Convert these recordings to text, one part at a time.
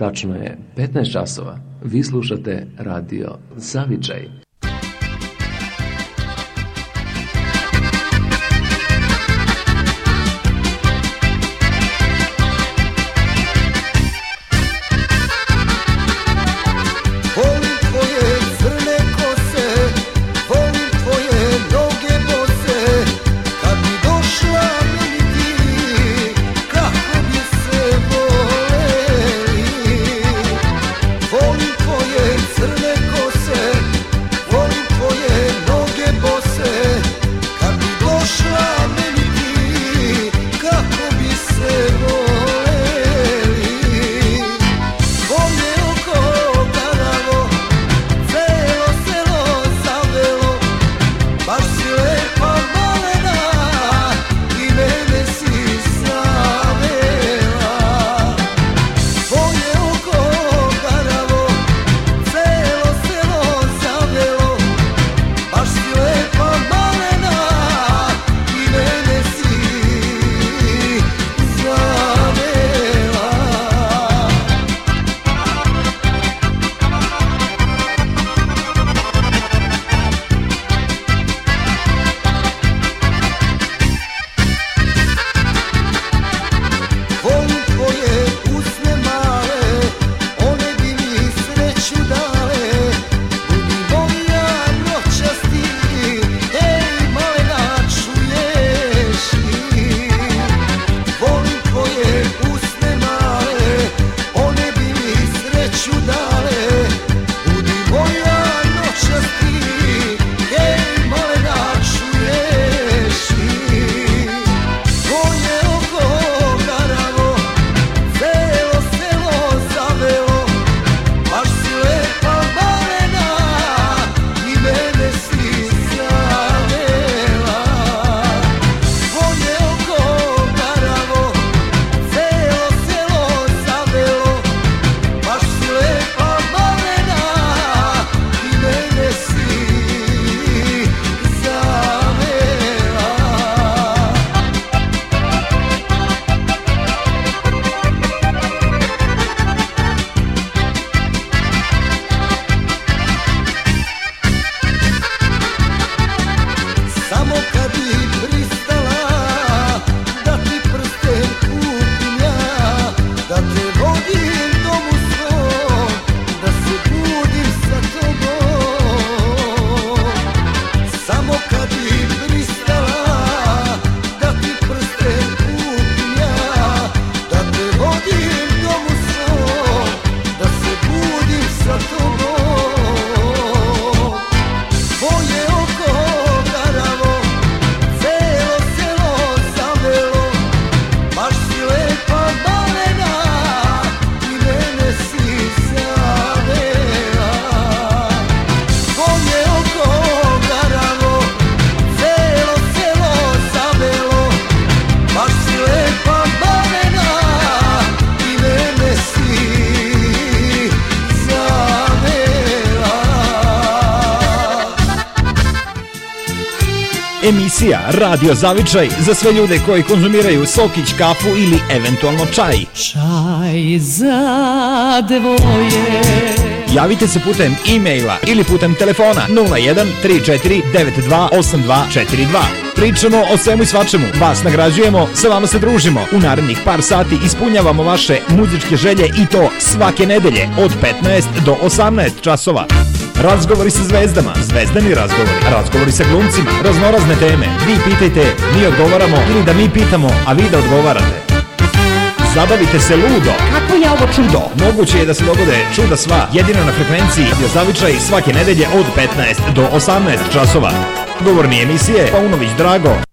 Tačno je 15 časova. Vi slušate radio Zavičaj. Emisija Radio Zavičaj za sve ljude koji konzumiraju sokić, kafu ili eventualno čaj. Čaj za dvoje. Javite se putem e-maila ili putem telefona 01 34 92 8242. Pričamo o svemu i svačemu, vas nagrađujemo, sa vama se družimo. U narednih par sati ispunjavamo vaše muzičke želje i to svake nedelje od 15 do 18 časova. Razgovori sa zvezdama, zvezdani razgovori, razgovori sa glumcima, raznorazne teme. Vi pitajte, mi odgovaramo ili da mi pitamo, a vi da odgovarate. Zabavite se ludo. Kako je ovo čudo? Moguće je da se dogode čuda sva, jedino na frekvenciji gdje zavičaj svake nedelje od 15 do 18 časova. Govorni emisije Paunović Drago.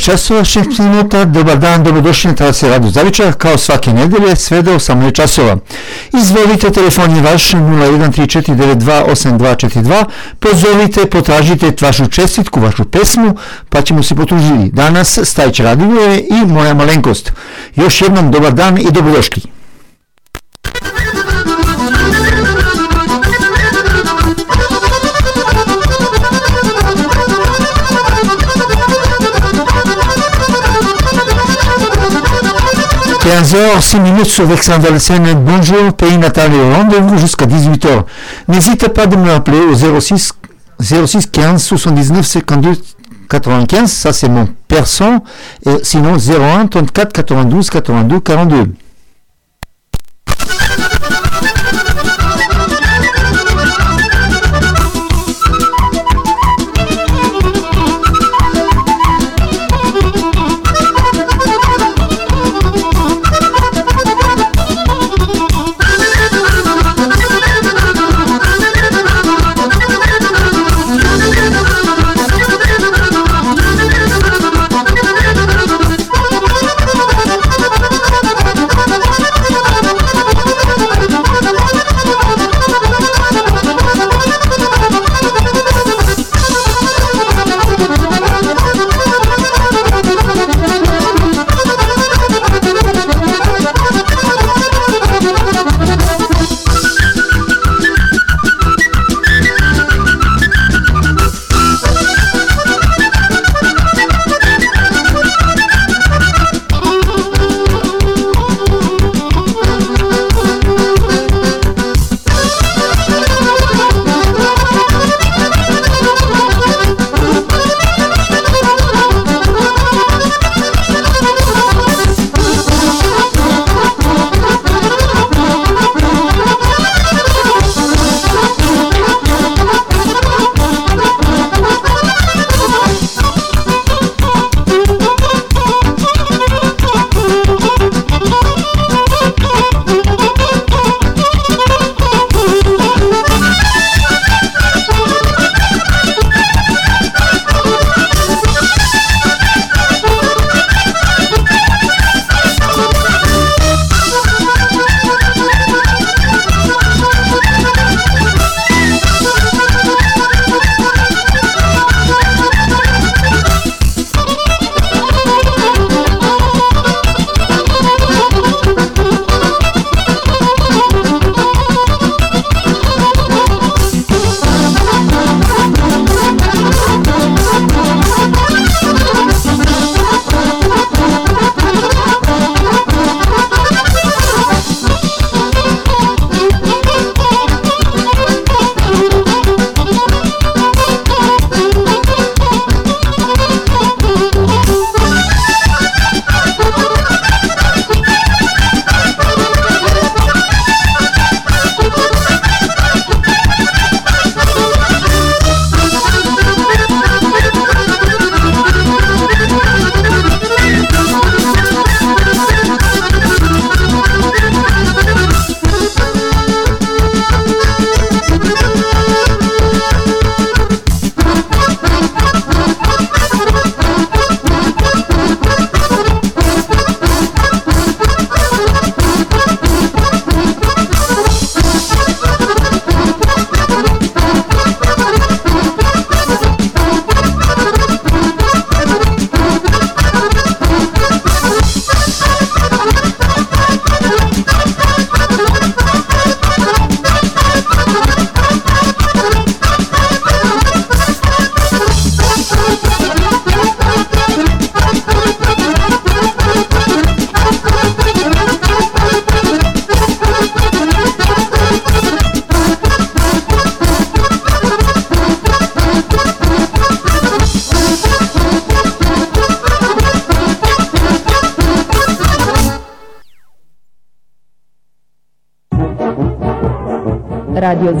Časova 6 minuta. Dobar dan, dobrodošli na Talase Radio Zavičar, kao svake nedelje, sve do 18 časova. Izvolite, telefon je vaš 0134928242, pozovite, potražite vašu čestitku, vašu pesmu, pa ćemo se potružiti. Danas Stajć Radivuje i moja malenkost. Još jednom dobar dan i dobrodošli. – 6 minutes sur Scène. Bonjour, pays natal et rendez-vous jusqu'à 18h. N'hésitez pas de me rappeler au 06, 06 15 79 52 95, ça c'est mon perso, et sinon 01 34 92 82 42.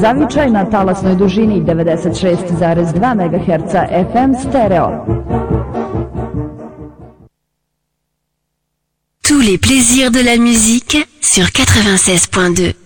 Zavičaj na talasnoj dužini 96,2 MHz FM stereo. Tous les plaisirs de la musique sur 96.2.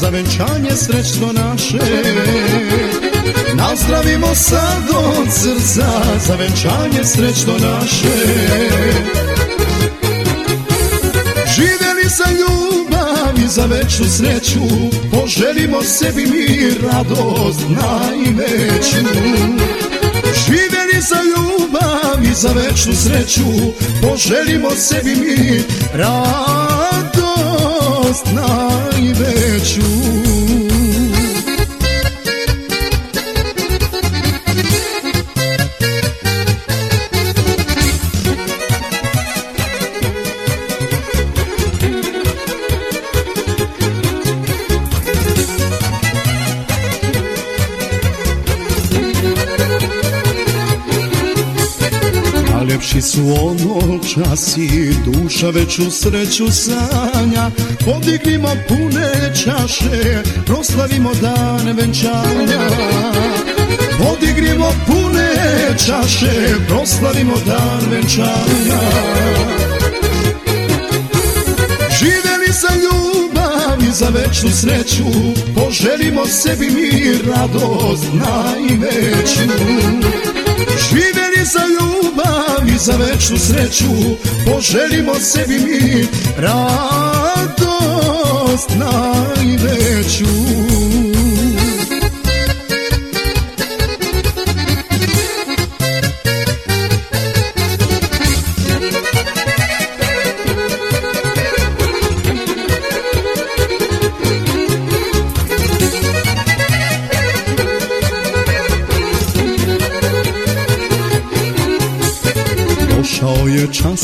za venčanje srećno naše. Nazdravimo sad od srca, za venčanje srećno naše. Živjeli za ljubav i za veću sreću Poželimo sebi mir, radost najveću Živjeli za ljubav i za veću sreću Poželimo sebi mir, radost najveću Ljepši su ono časi, duša veću sreću sanja. Podignimo pune čaše, proslavimo dan venčanja. Podignimo pune čaše, proslavimo dan venčanja. Živjeli za ljubav i za veću sreću Poželimo sebi mir, radost najveću Za ljubav i za veću sreću Poželimo sebi mi radost najveću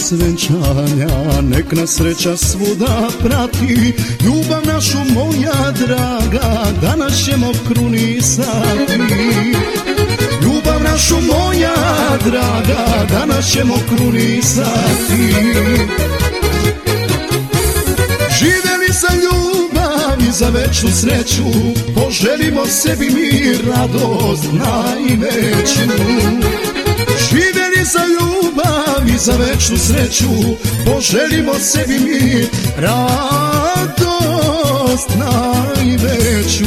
je čas venčanja, nek nas sreća svuda prati. Ljubav našu moja draga, danas ćemo krunisati. Ljubav našu moja draga, danas ćemo krunisati. Živjeli za ljubav i za veću sreću Poželimo sebi mir, radost najveću. Živjeli za ljubav za veću sreću Poželimo sebi mi radost najveću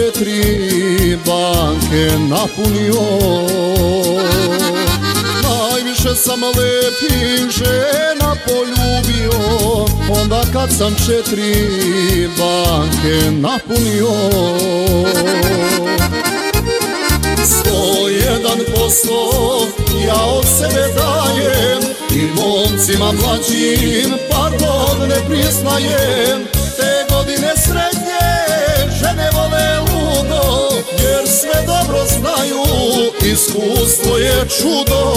četiri banke napunio. Najviše sam lepih žena poljubio Onda kad sam četiri banke napunio. Sto jedan posto ja od sebe dajem I momcima mlađim pardon ne priznajem sve dobro znaju, iskustvo je čudo.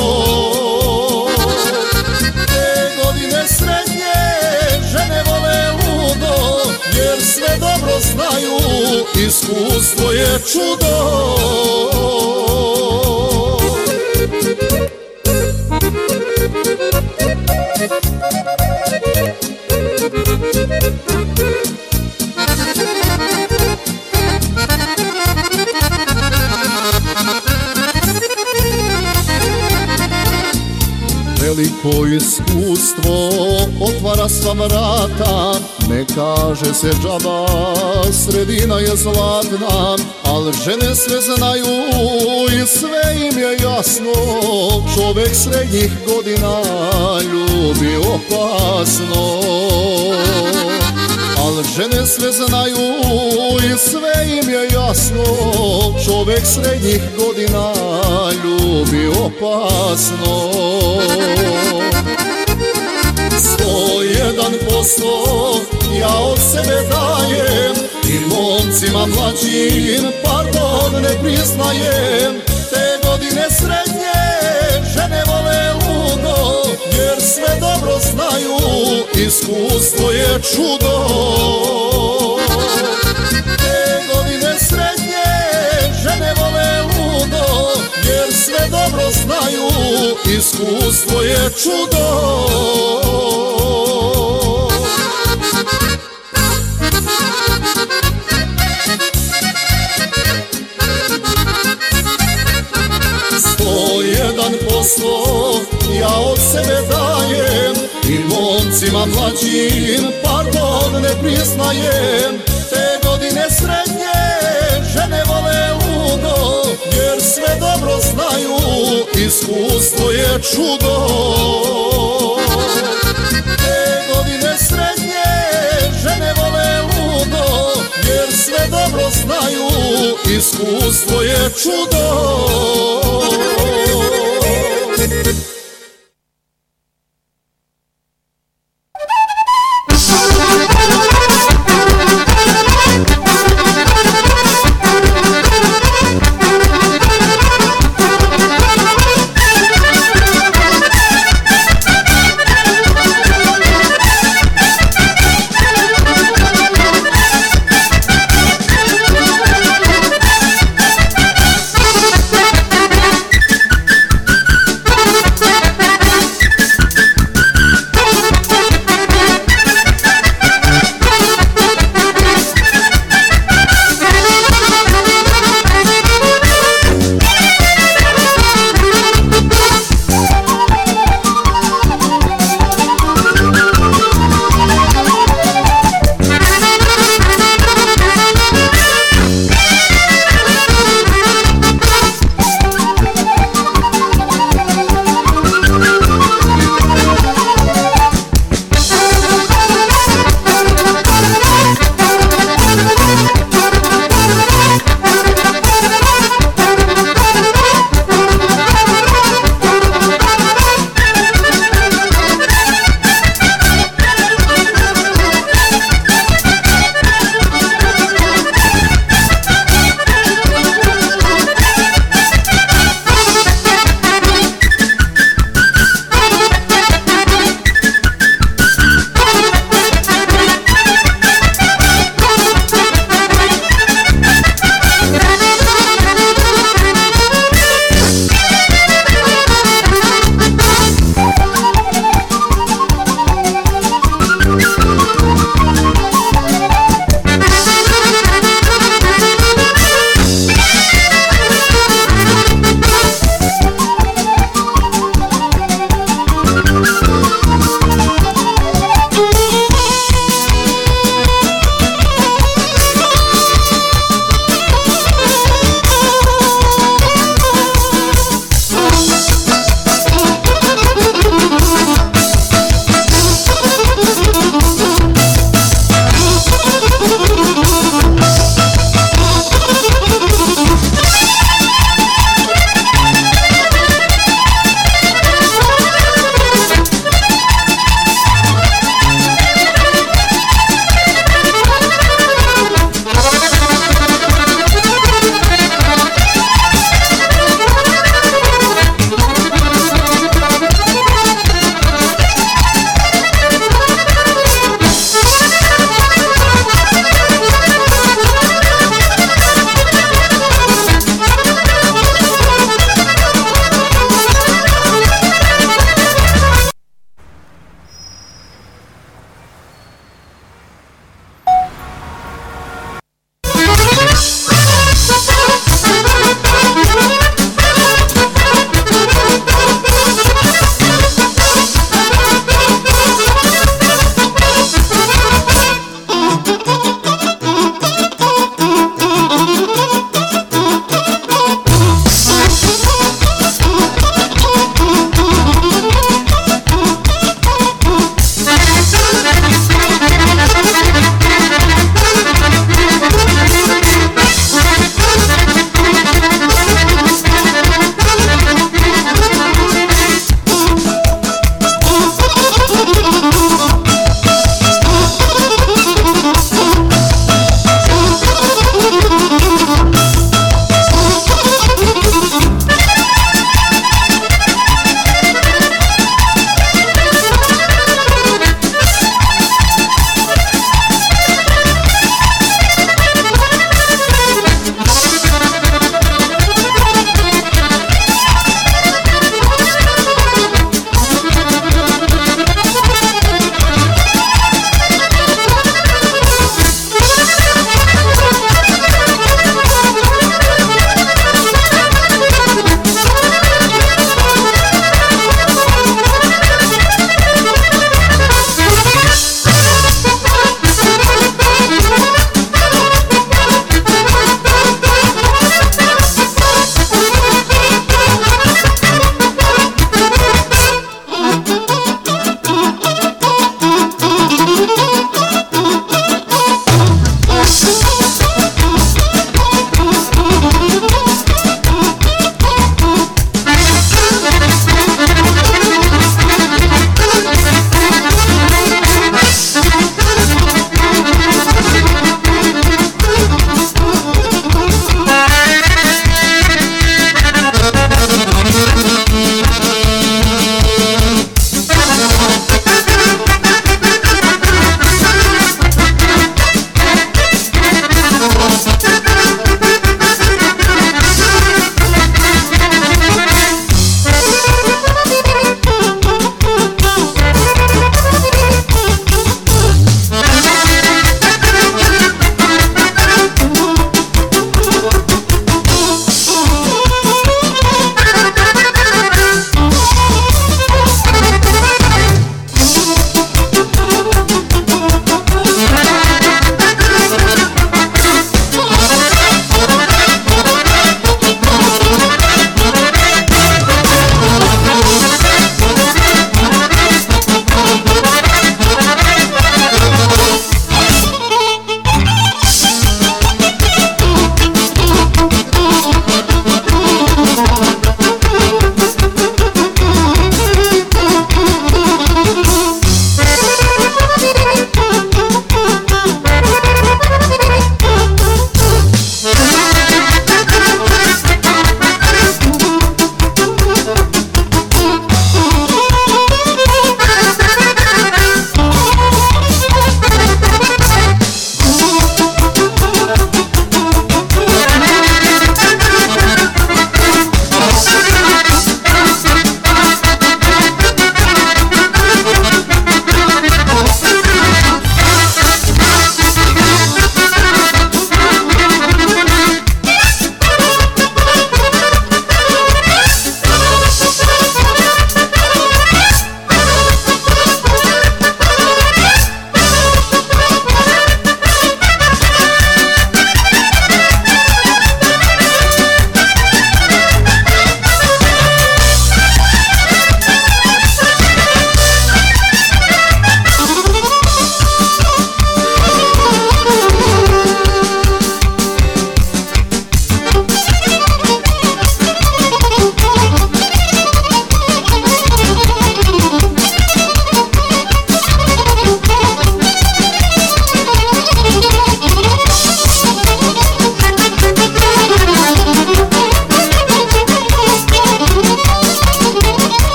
Te godine srednje žene vole ludo Jer sve dobro znaju, iskustvo je čudo Veliko iskustvo otvara sva vrata Ne kaže se džaba, sredina je zlatna Al žene sve znaju i sve im je jasno. Čovek srednjih godina ljubi opasno Al žene sve znaju i sve im je jasno Čovek srednjih godina ljubi opasno. Sto jedan posto ja od sebe dajem I momcima mlađim pardon ne priznajem iskustvo je čudo. Te godine srednje žene vole ludo Jer sve dobro znaju, iskustvo je čudo momcima mlađim pardon ne priznajem. Te godine srednje žene vole ludo Jer sve dobro znaju, iskustvo je čudo. Te godine srednje žene vole ludo Jer sve dobro znaju, iskustvo je čudo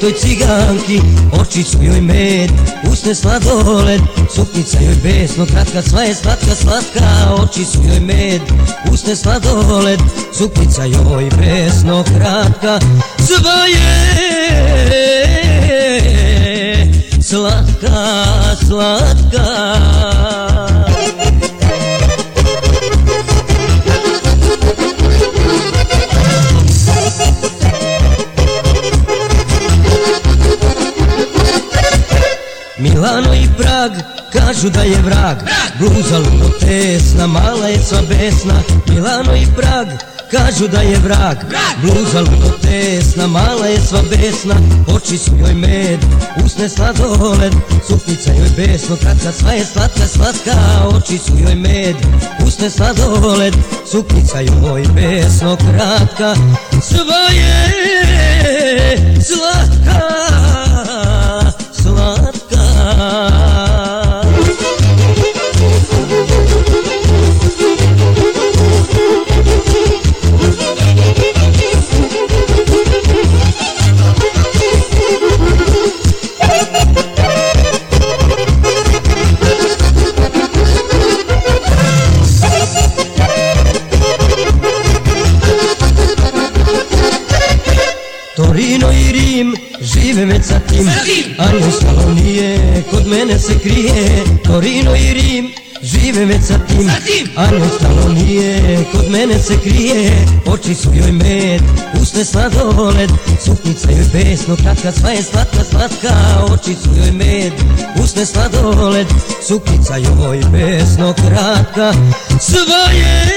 toj ciganki Oči su joj med, usne sladoled Suknica joj besno kratka, sva je slatka slatka Oči su joj med, usne sladoled Suknica joj besno kratka Sva je slatka, slatka Prag kažu da je vrag. Bluza ludo tesna, mala je sva besna Milano i Prag kažu da je vrag. Bluza ludo tesna, mala je sva besna Oči su joj med, usne sladoled Suknica joj besno, kratka sva je slatka, slatka Oči su joj med, usne sladoled Suknica joj besno, kratka Sva je slatka krije Torino i Rim žive već sa tim. A ostalo nije, kod mene se krije Oči su joj med, usne sladoled Suknica joj besno kratka, sva je slatka, slatka Oči su joj med, usne sladoled Suknica joj besno kratka. Sva je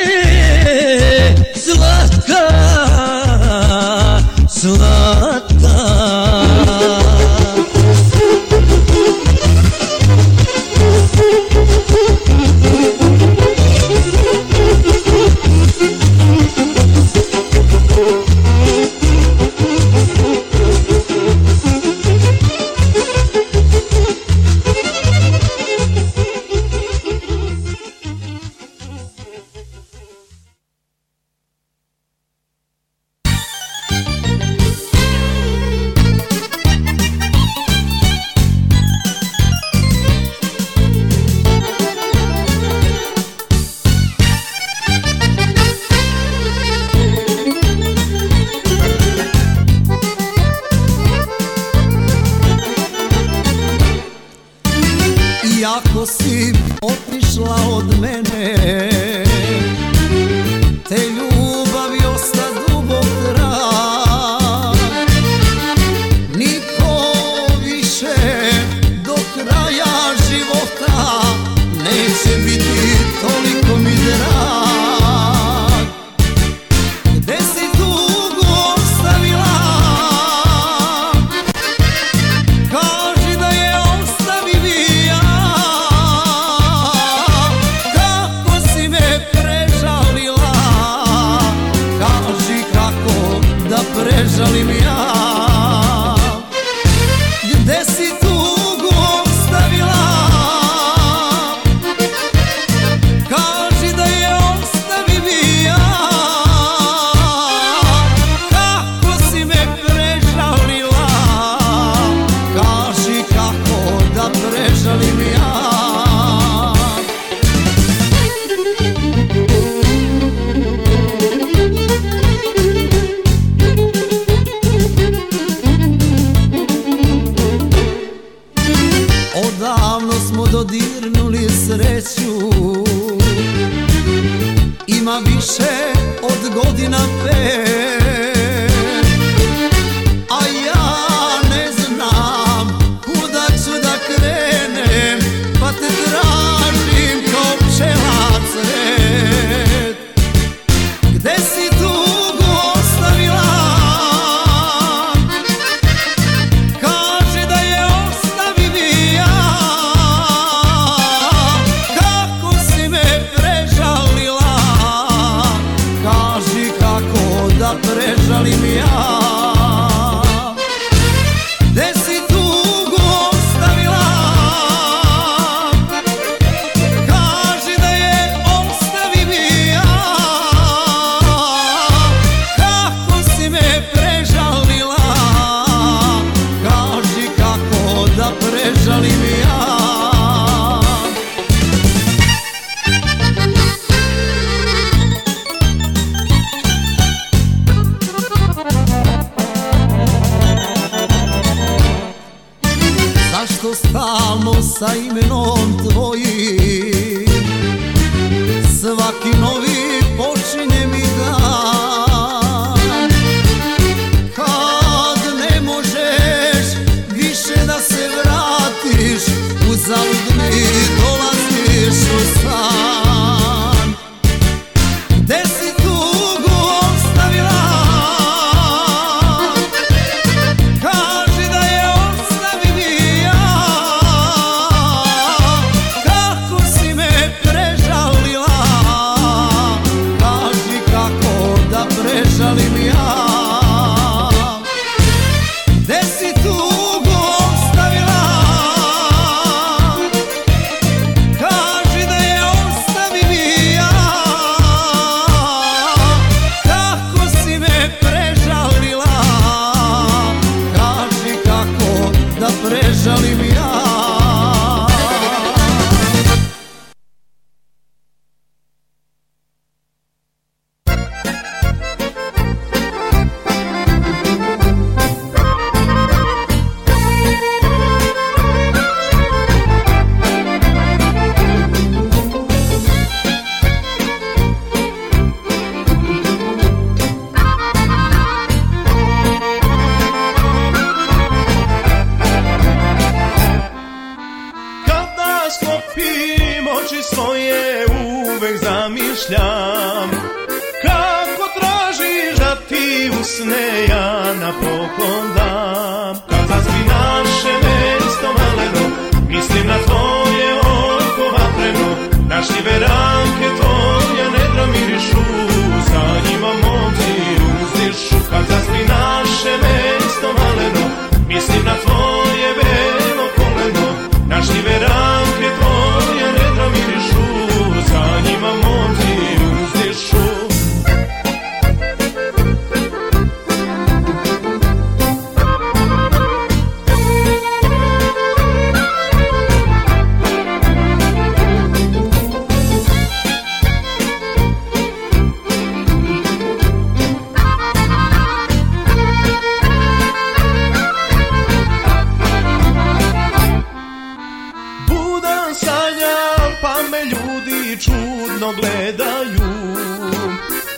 čudno gledaju.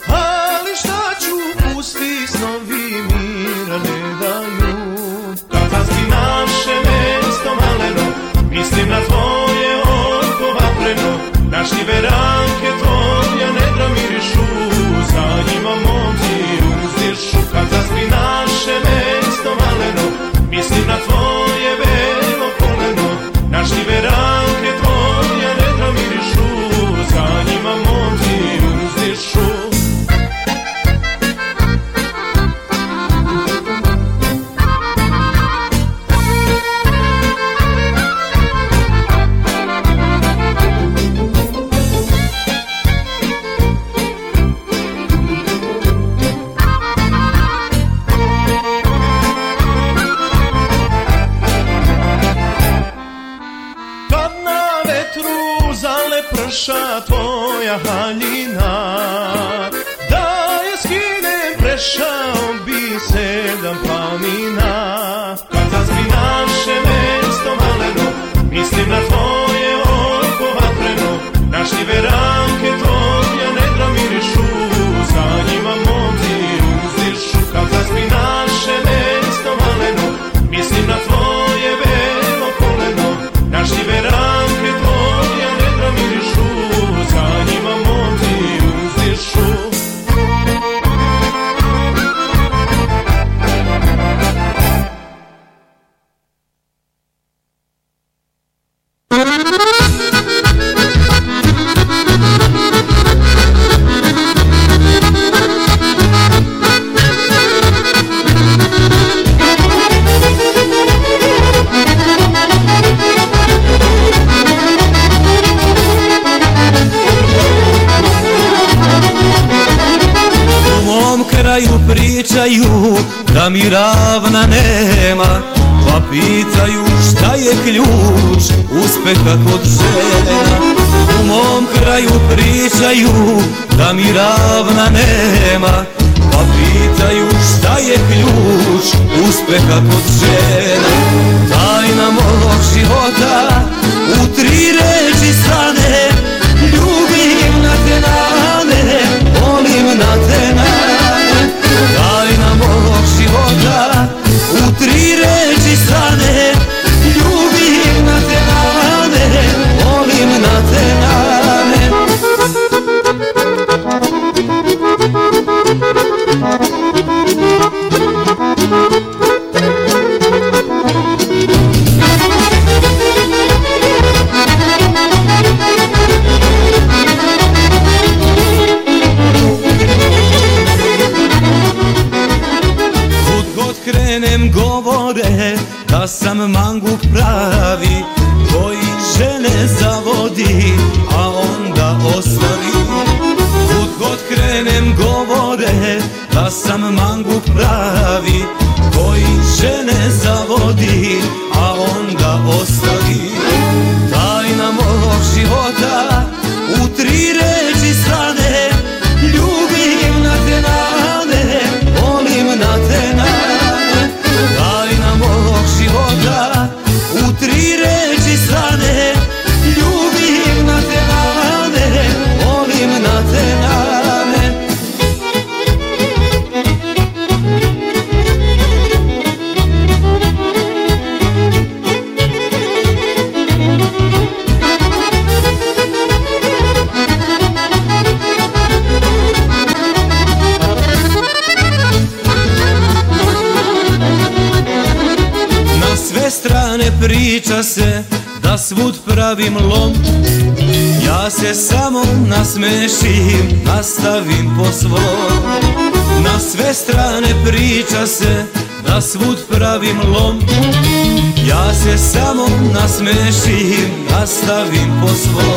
Ali šta ću pusti snovi mira ne daju? Kazanski naše mesto maleno Mislim na tvoje oko vatreno. Naš veran nasmešim, nastavim po svom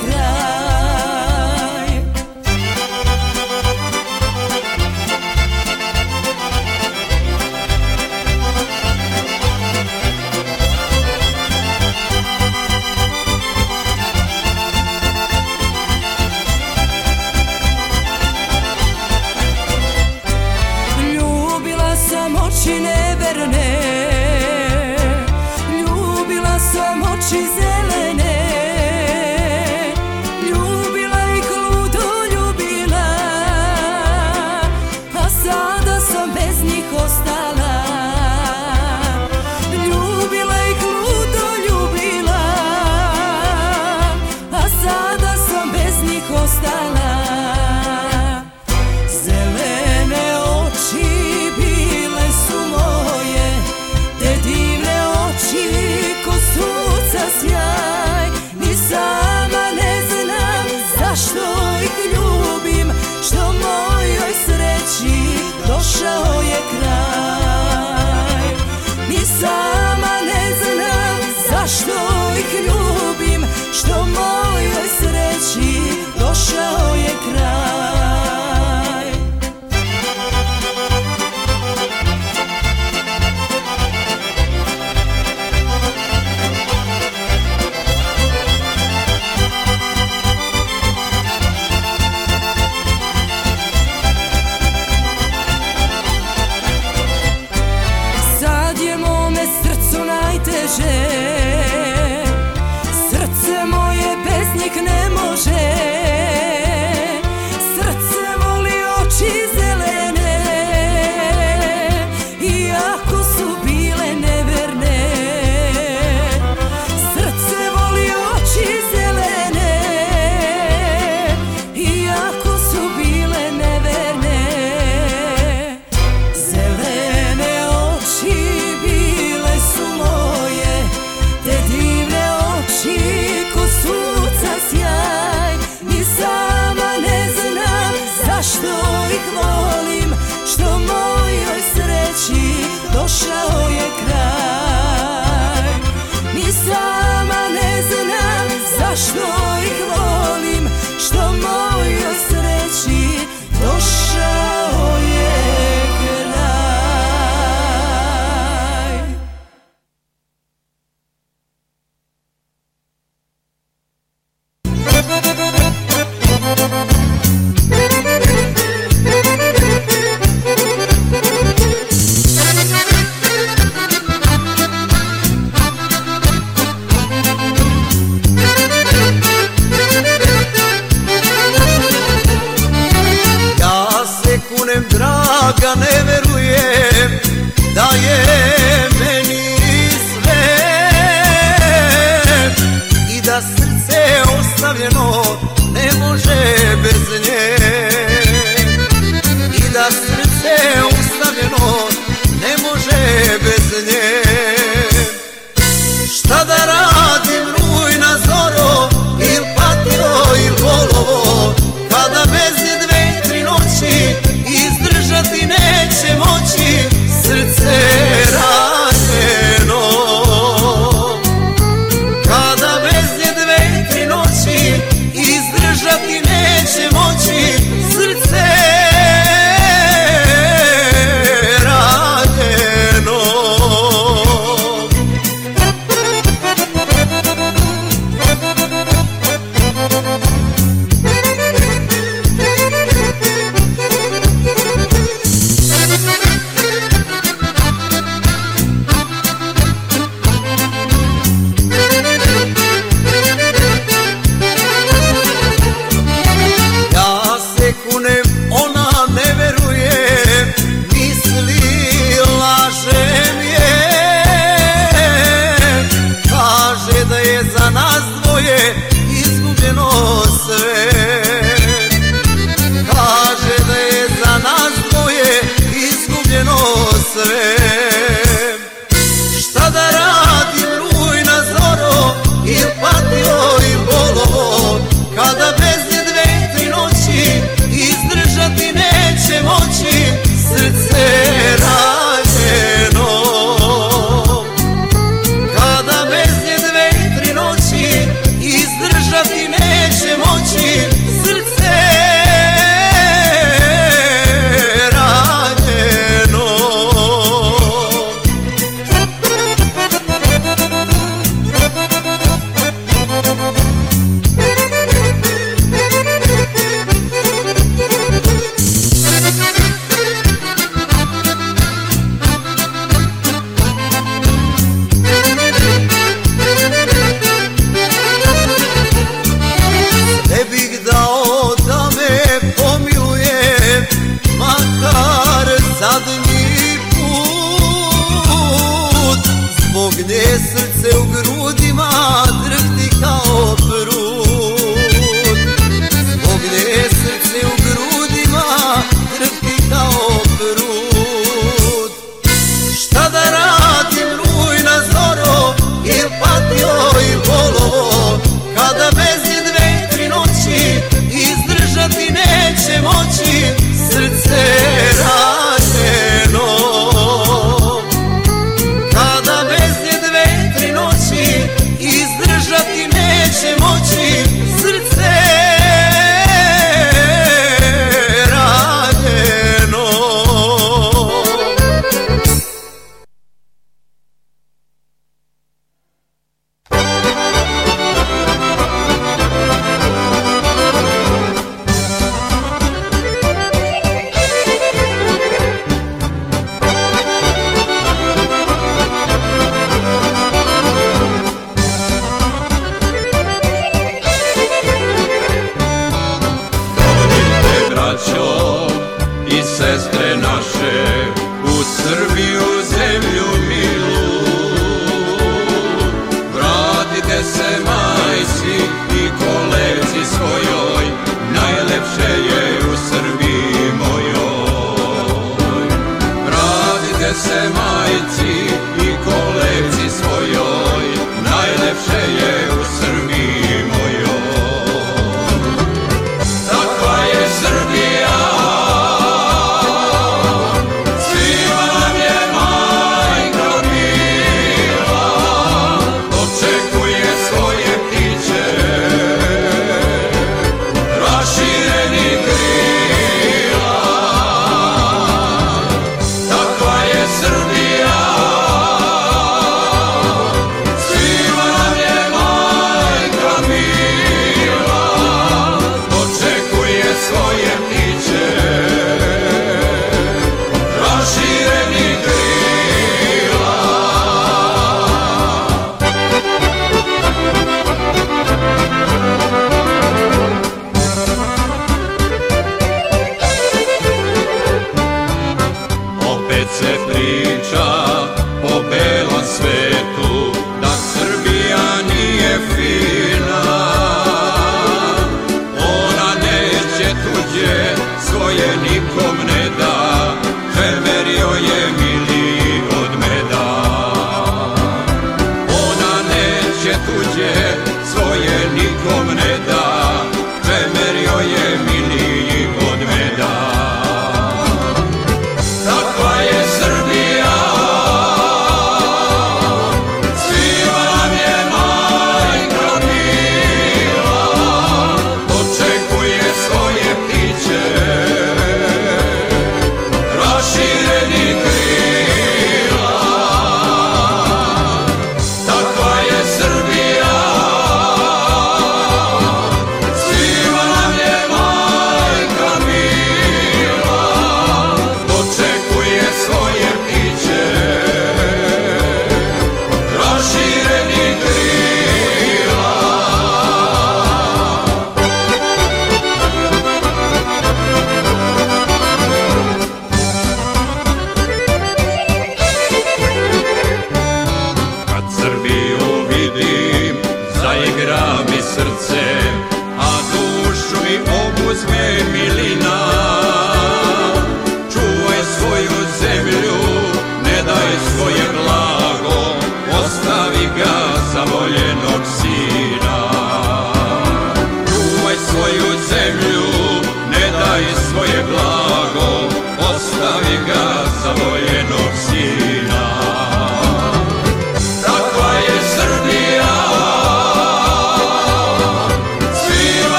tekrar Izdrži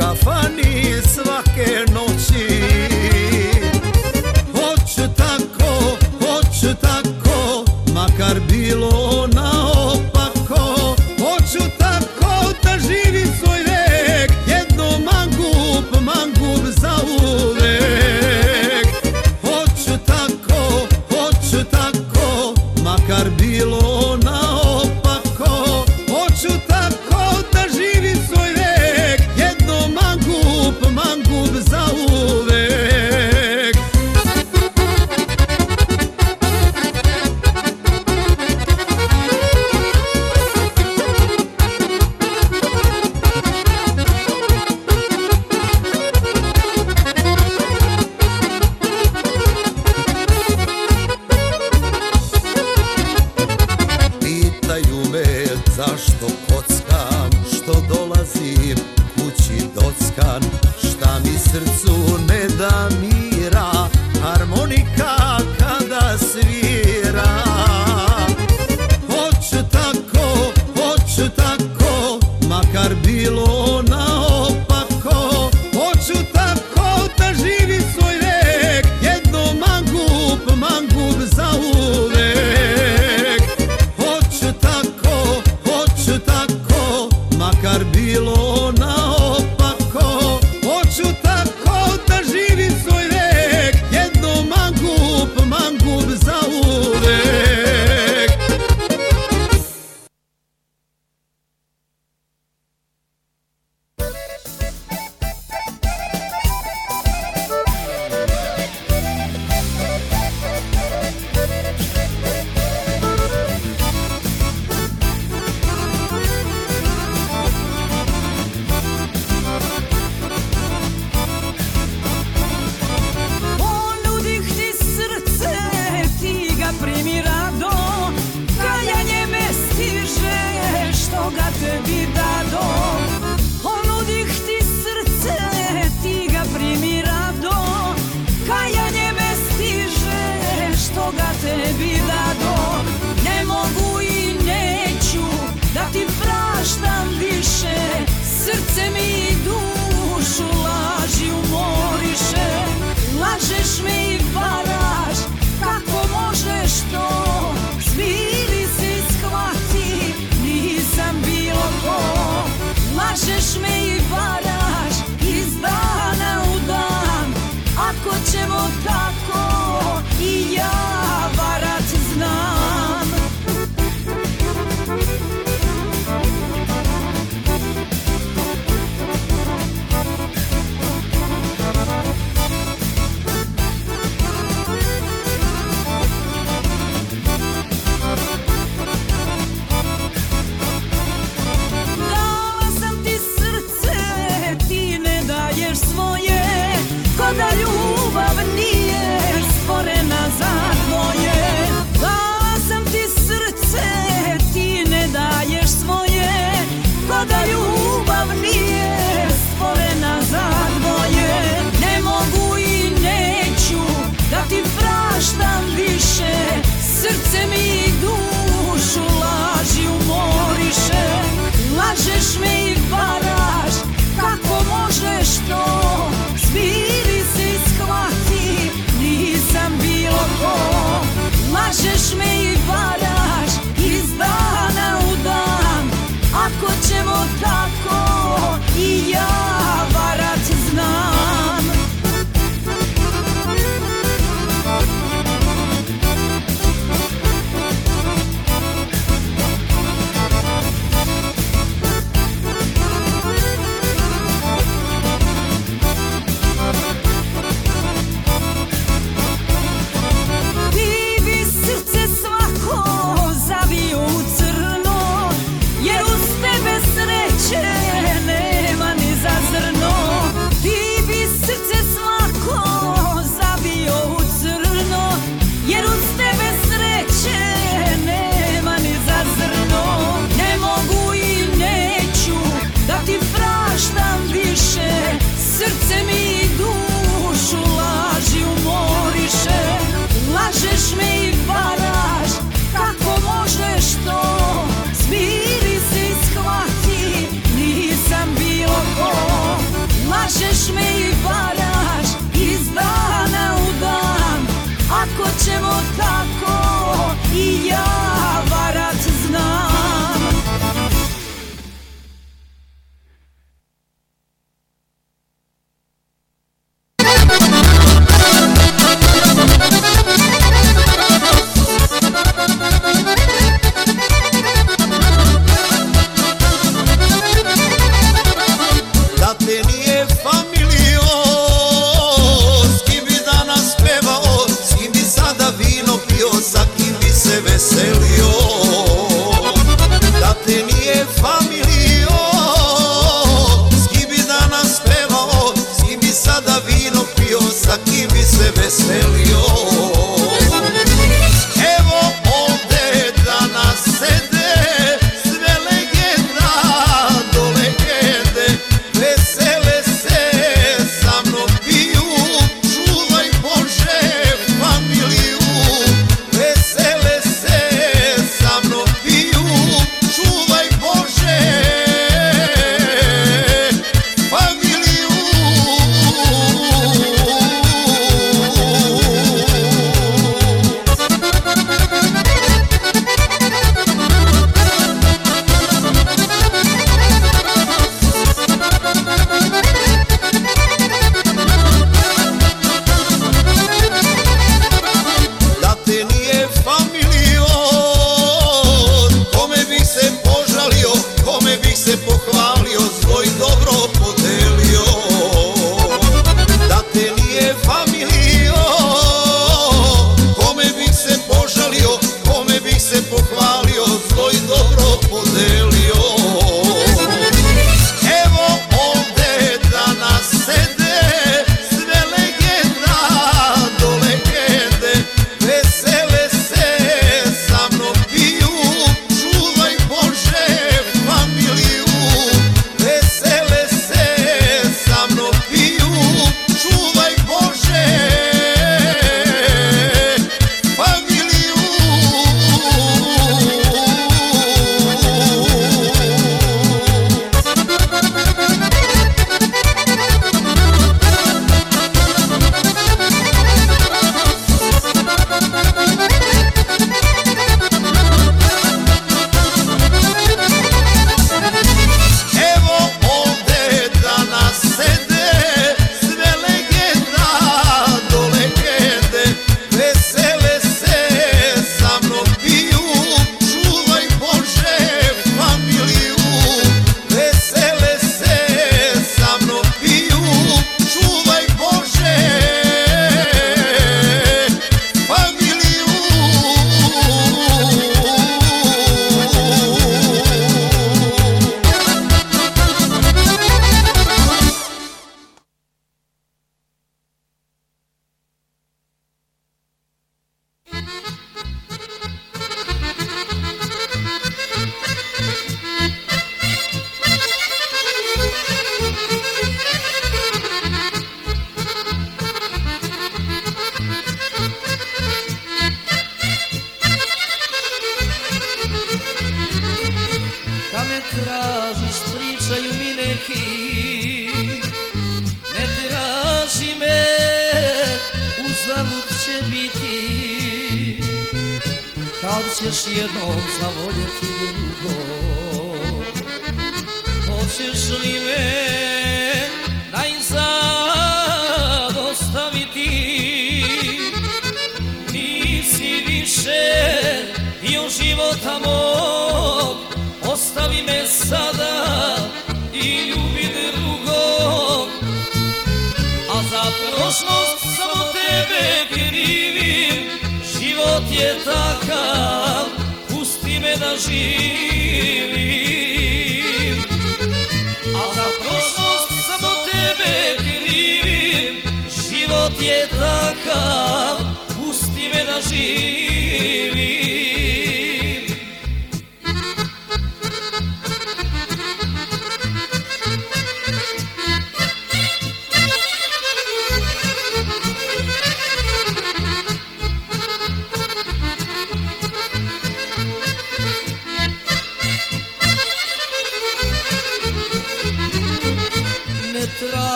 kafani.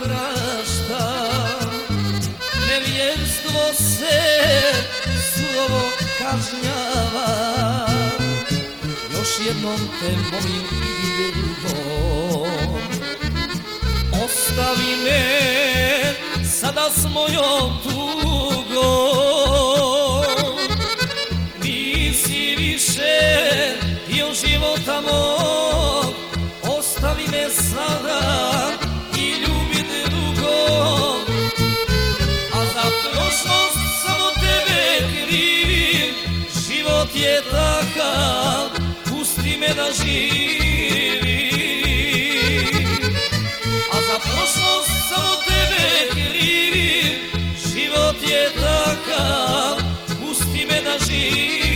prašta. Nevjerstvo se slovo kažnjava. Još jednom te molim ljubo Ostavi me, sada s mojom tugom. Nisi više dio života moj Ostavi me sada. pusti me da živim. A za prošlost samo tebe krivim. Život je takav, pusti me da živim.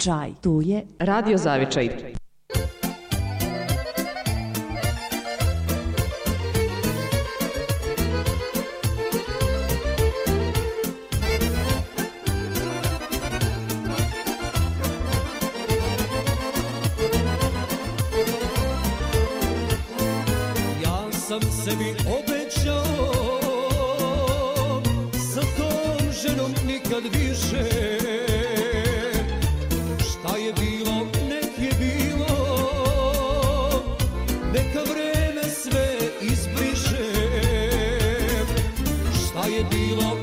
Čaj tu je Radio Zavičaj. Šta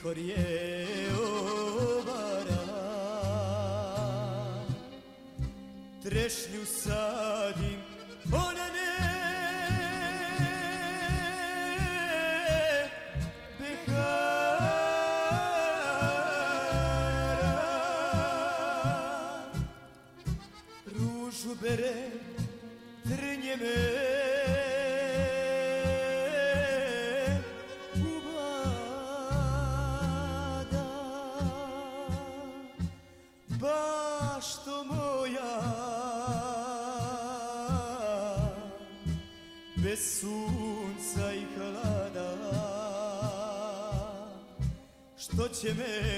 corriere. içime.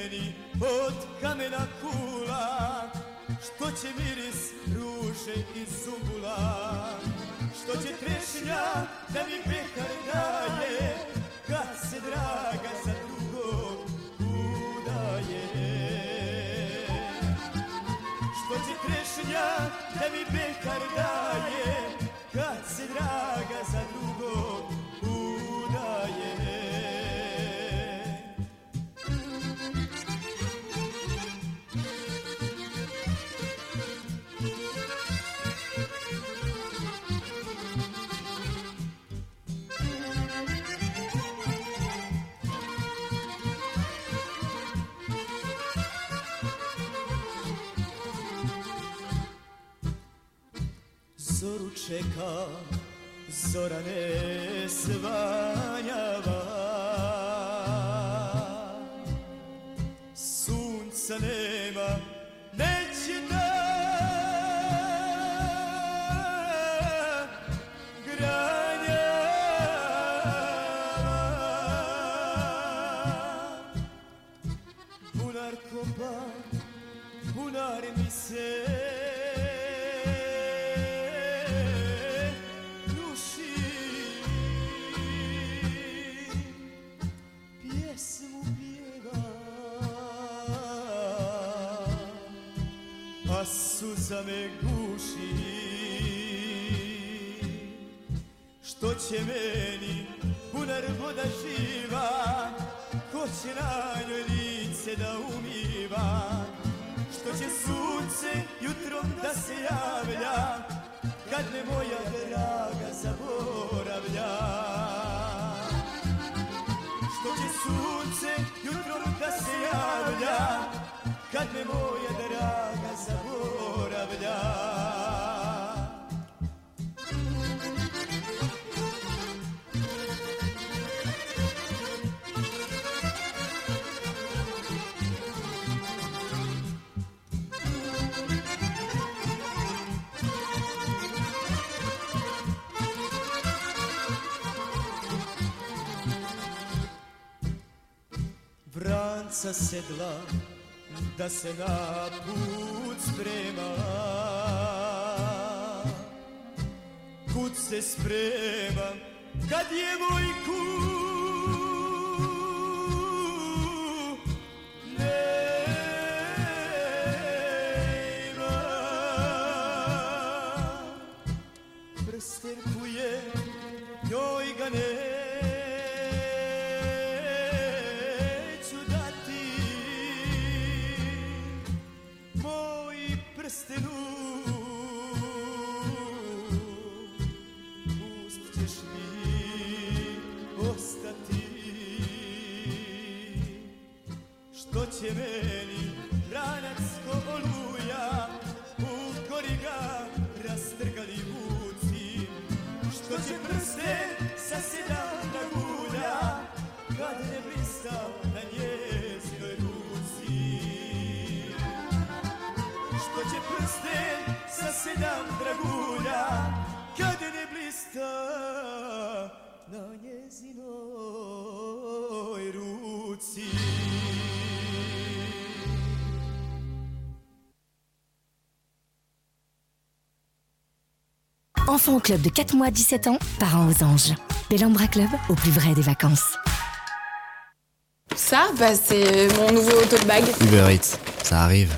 czeka. me gusta. sa sedla da se na put sprema Kud se sprema kad je moj enfants au club de 4 mois à 17 ans, parents aux anges. Bellambra Club, au plus vrai des vacances. Ça, bah, c'est mon nouveau auto de bague. Uber Eats, ça arrive.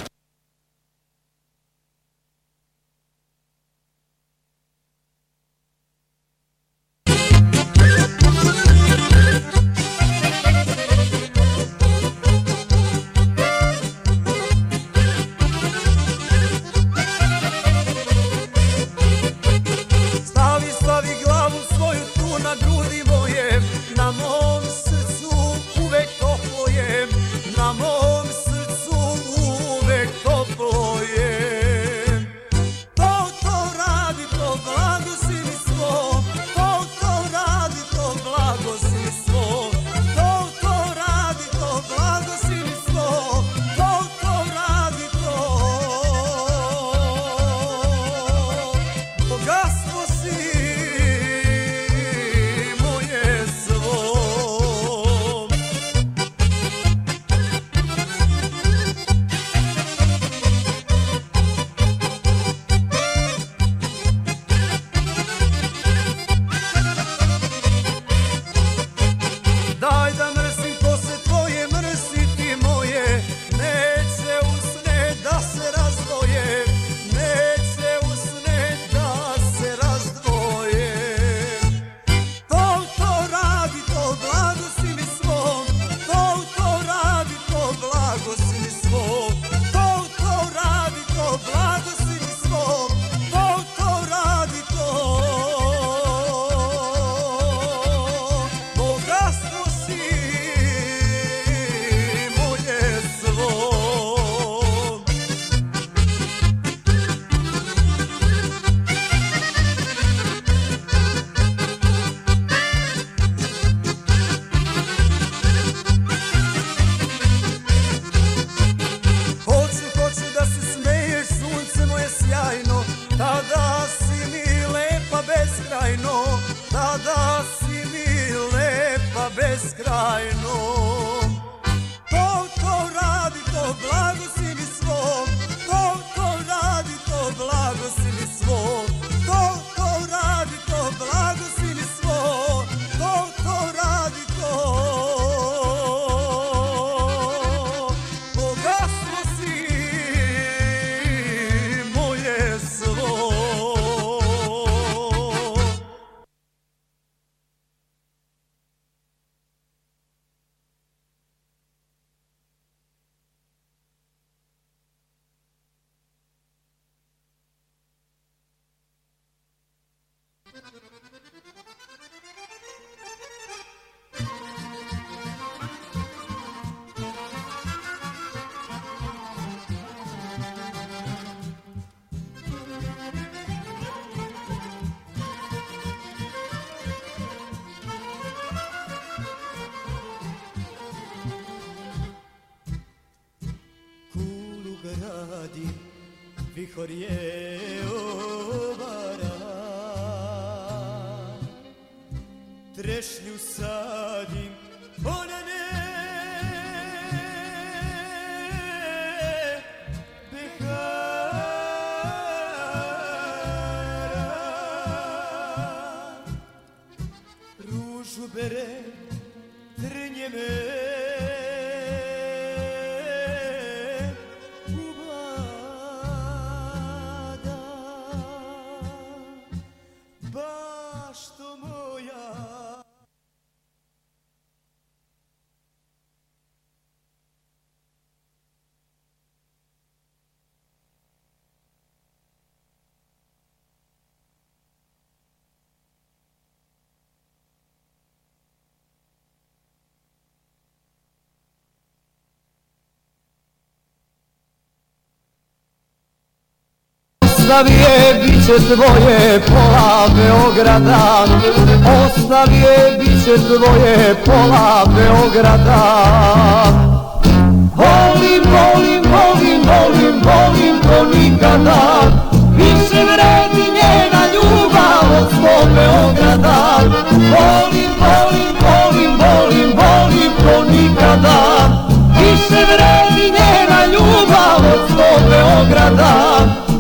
Ostavi je, bit tvoje pola Beograda. Ostavi je, bit će tvoje pola Beograda. Volim, volim, volim, volim, volim to nikada. Više vredi njena ljubav od sto Beograda. Volim, volim, volim, volim, volim to nikada. Više vredi njena ljubav od sto Beograda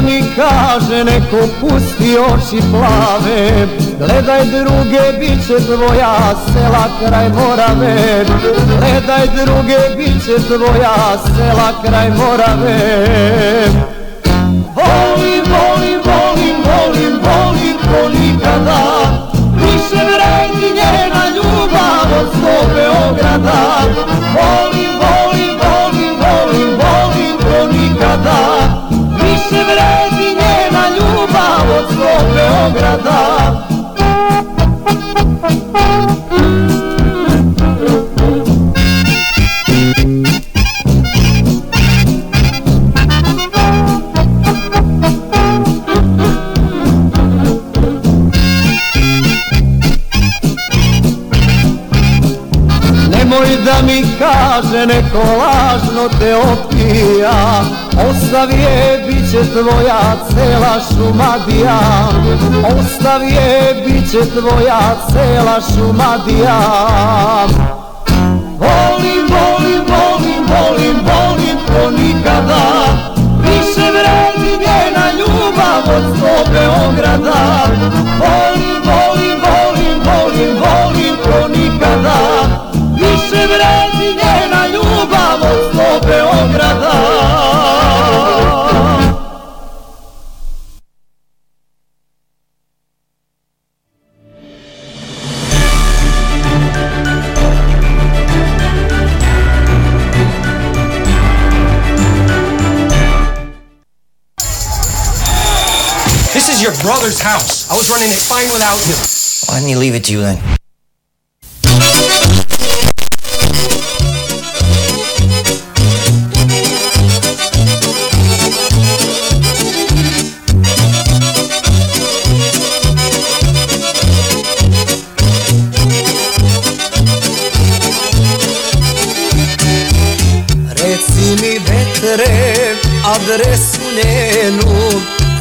da mi kaže neko pusti oči plave Gledaj druge, bit će tvoja sela kraj Morave. Gledaj druge, bit će tvoja sela kraj Morave. Volim, volim, volim, volim, volim ko nikada Više vredi njena ljubav od sto Beograda Volim, volim, volim, volim, volim ko nikada Više vredi njena ljubav od sto Beograda. Nemoj da mi kaže neko lažno te opija Ostavi je, tvoja cela šumadija. Ostavi je, bit će tvoja cela šumadija. Volim, volim, volim, volim, volim ko nikada. Više vredi njena ljubav od sto Beograda Volim, volim, volim, volim, volim ko nikada. Više vredi njena ljubav od sto Beograda is your brother's house. I was running it fine without you. Why didn't he leave it to you then?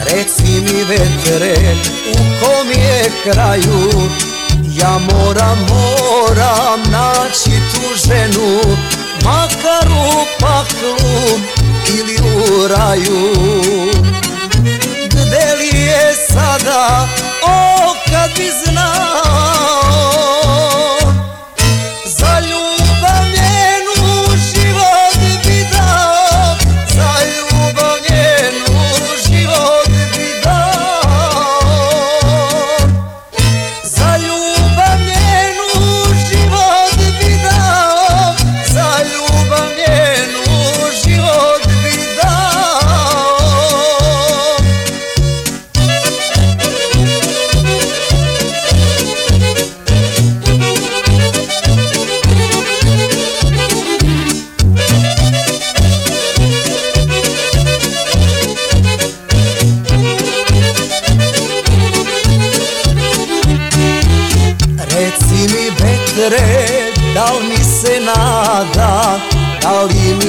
Reci mi vetre u kom je kraju? Ja moram, moram naći tu ženu Makar u paklu ili u raju. Gde li je sada, o kad bi znao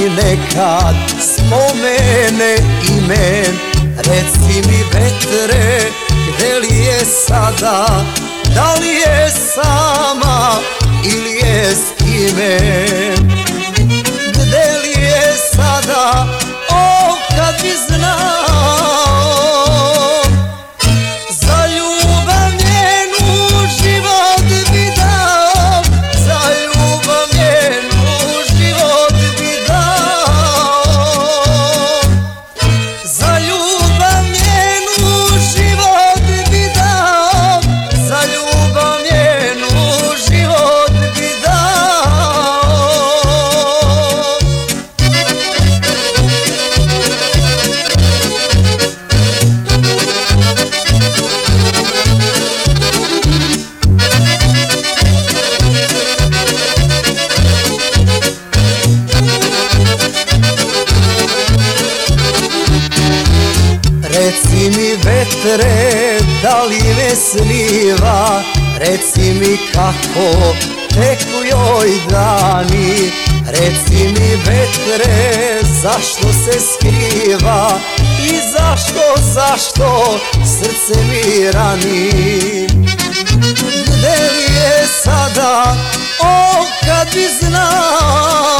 nekad spomene ime. Reci mi vetre, gde li je sada, da li je sama ili je s kime Gde li je sada, o kad bi znao vetre, da li me sniva Reci mi kako teku joj dani. Reci mi vetre, zašto se skriva? I zašto, zašto srce mi rani? Gde li je sada, o kad bi znao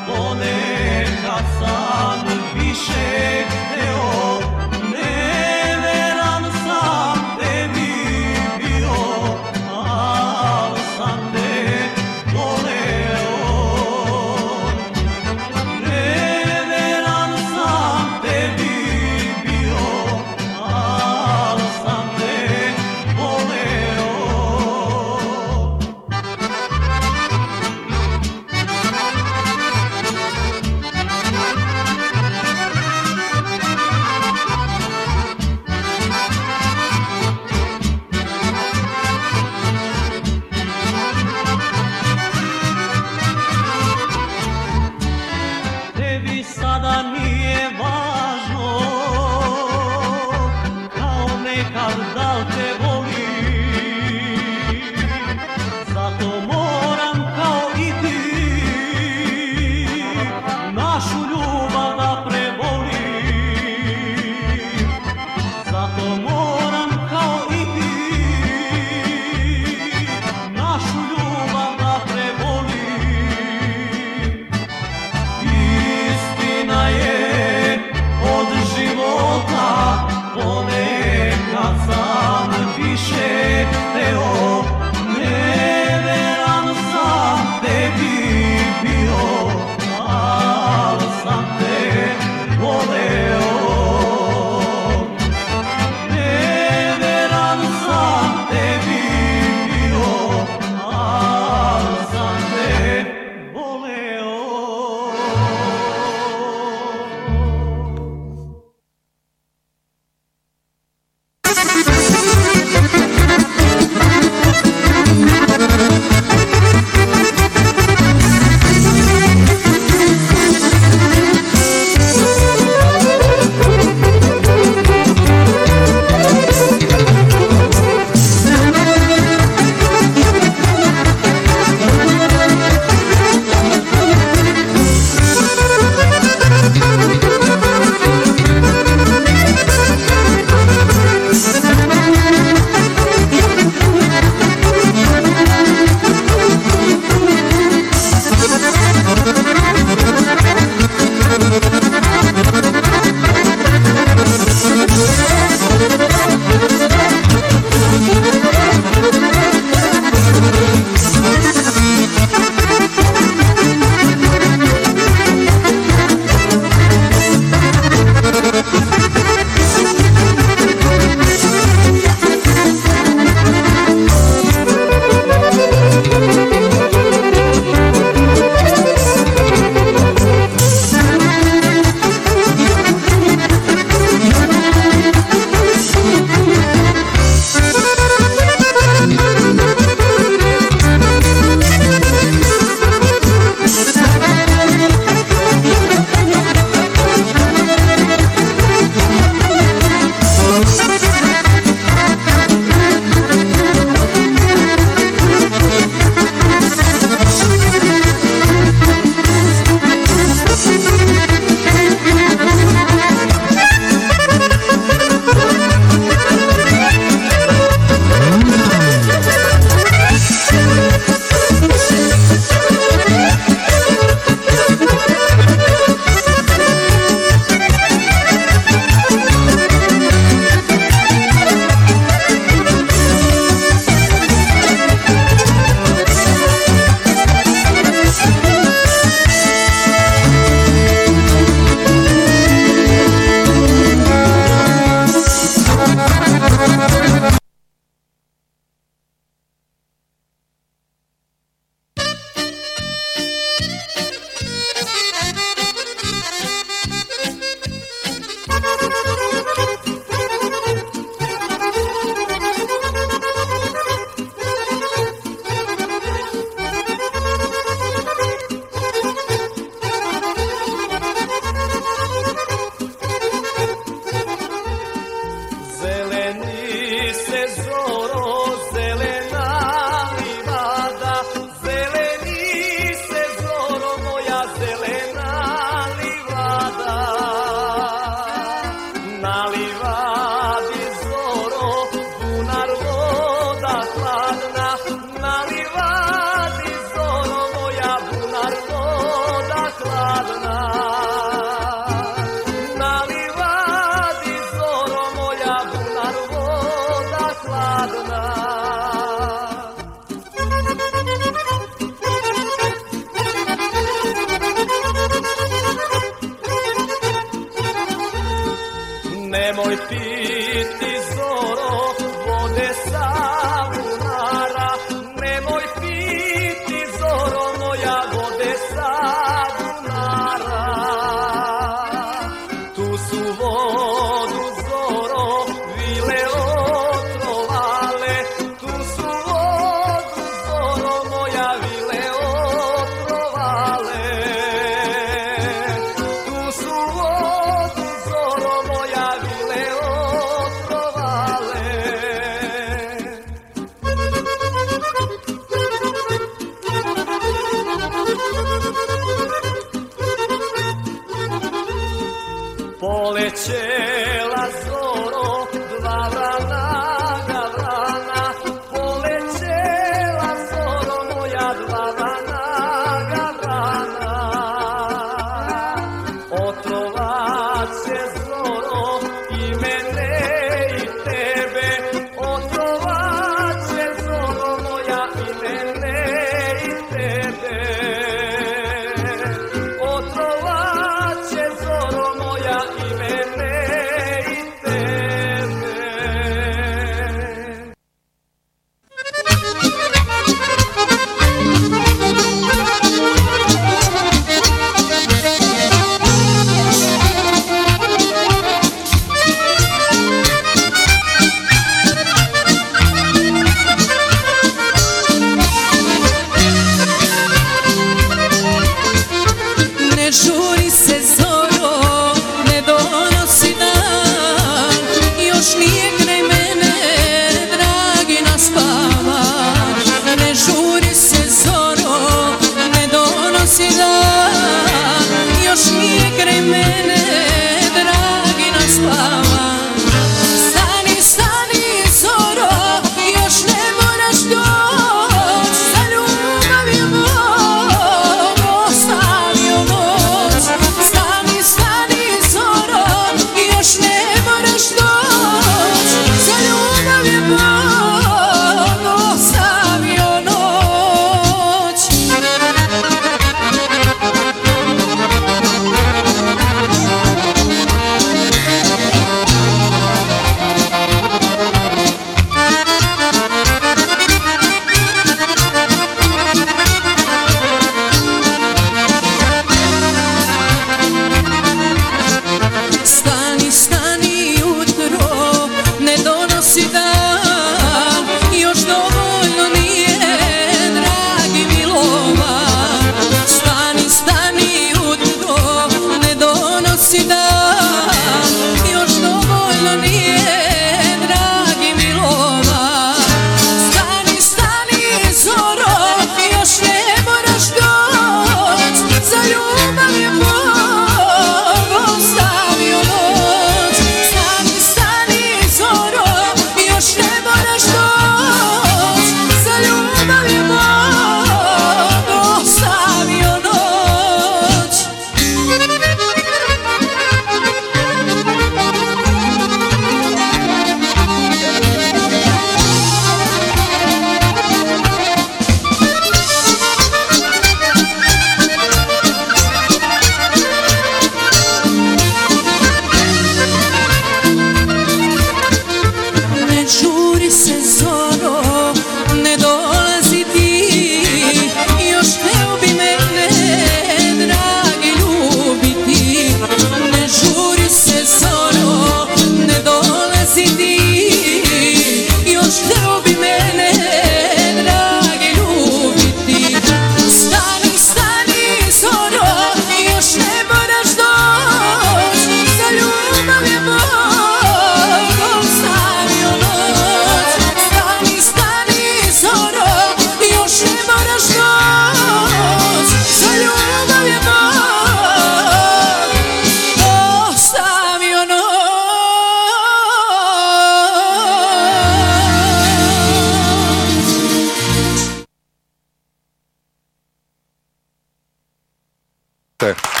notte.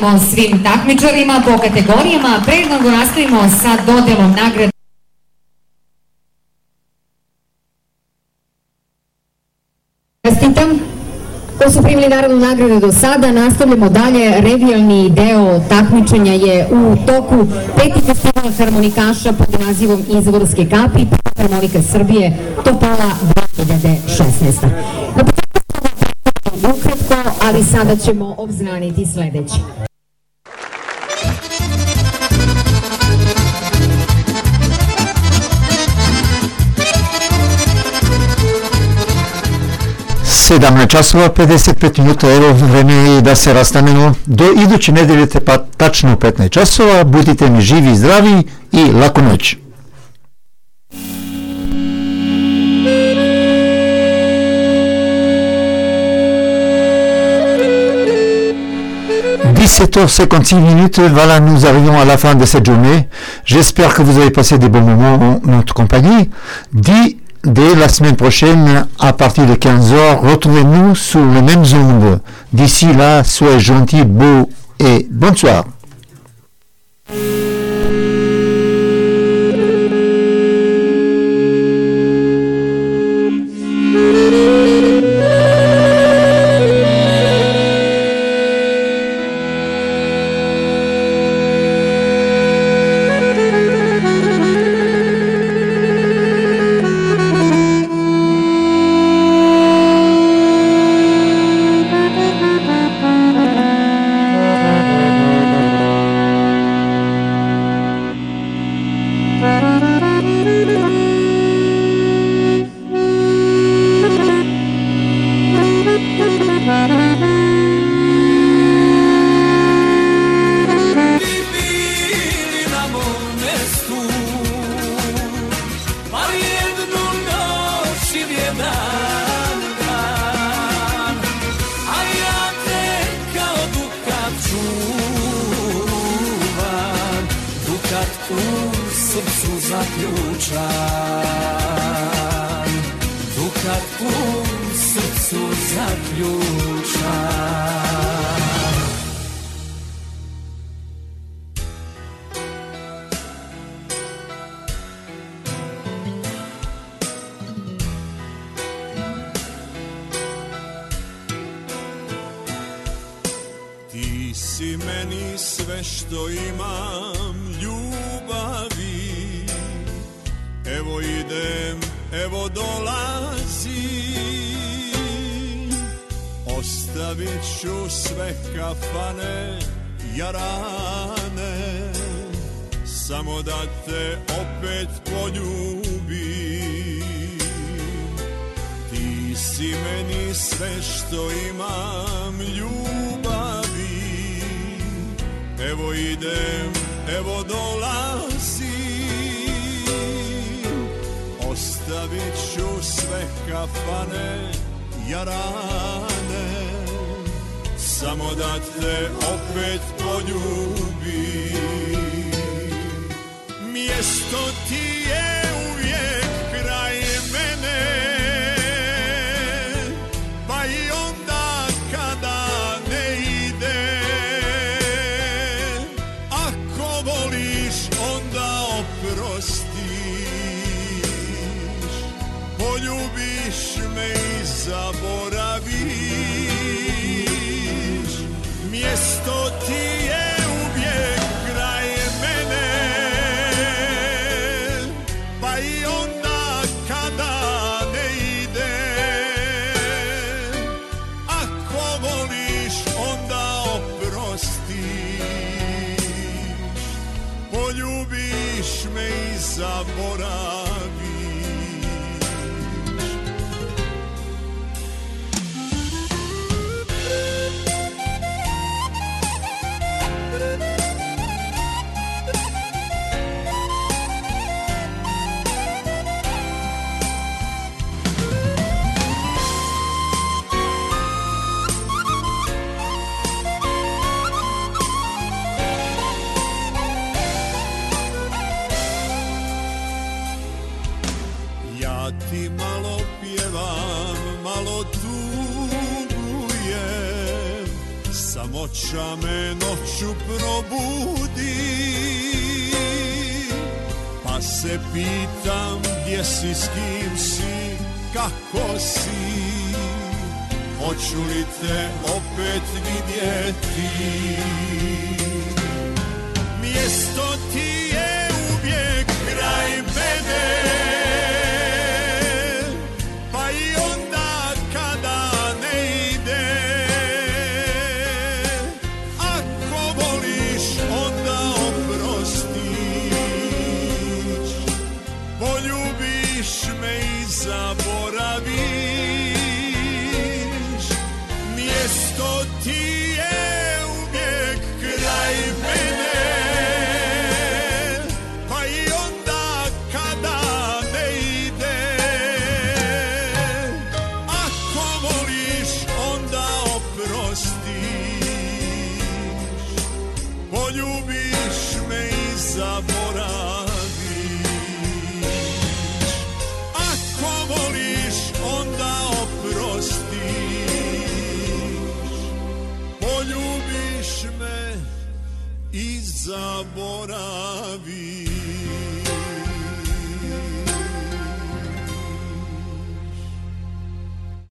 Čestitamo svim takmičarima po kategorijama. Pre nego nastavimo sa dodelom nagrade Čestitam. Ko su primili naravno nagrade do sada, nastavljamo dalje. Revijalni deo takmičenja je u toku peti festival harmonikaša pod nazivom Izvorske kapi, harmonika Srbije, Topala 2016. Na početku smo vam predstavili ukratko, ali sada ćemo obznaniti sledeće. Sedam časova 55 minuta, evo vreme je da se rastanemo. Do iduće nedelje te pa tačno u 15 časova, budite mi živi i zdravi i laku noć. « 17h56 minutes, voilà, nous arrivons à la fin de cette journée. J'espère que vous avez passé des bons moments en notre compagnie. Dès la semaine prochaine, à partir de 15h, retrouvez-nous sur les mêmes ondes. D'ici là, soyez gentils, beaux et bonsoir. bili